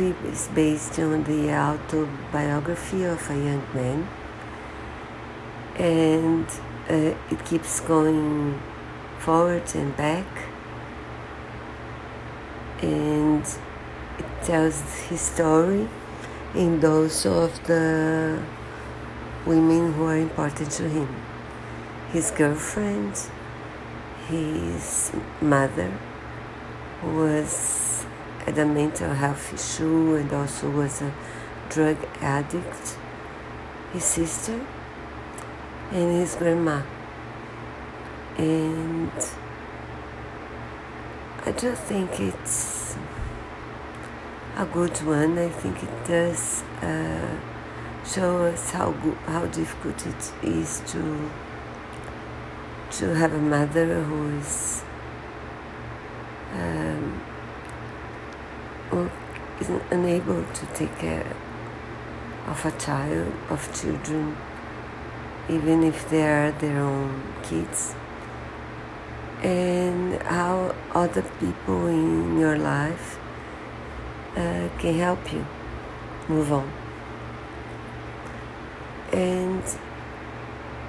movie is based on the autobiography of a young man, and uh, it keeps going forward and back, and it tells his story and also of the women who are important to him. His girlfriend, his mother, who was had a mental health issue and also was a drug addict, his sister, and his grandma. And I just think it's a good one. I think it does uh, show us how good, how difficult it is to to have a mother who is um, who is unable to take care of a child, of children, even if they are their own kids, and how other people in your life uh, can help you move on. And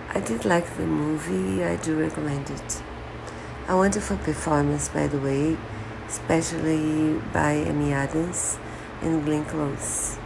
I did like the movie, I do recommend it. A wonderful performance, by the way, especially by Amy Adams and Glenn Close.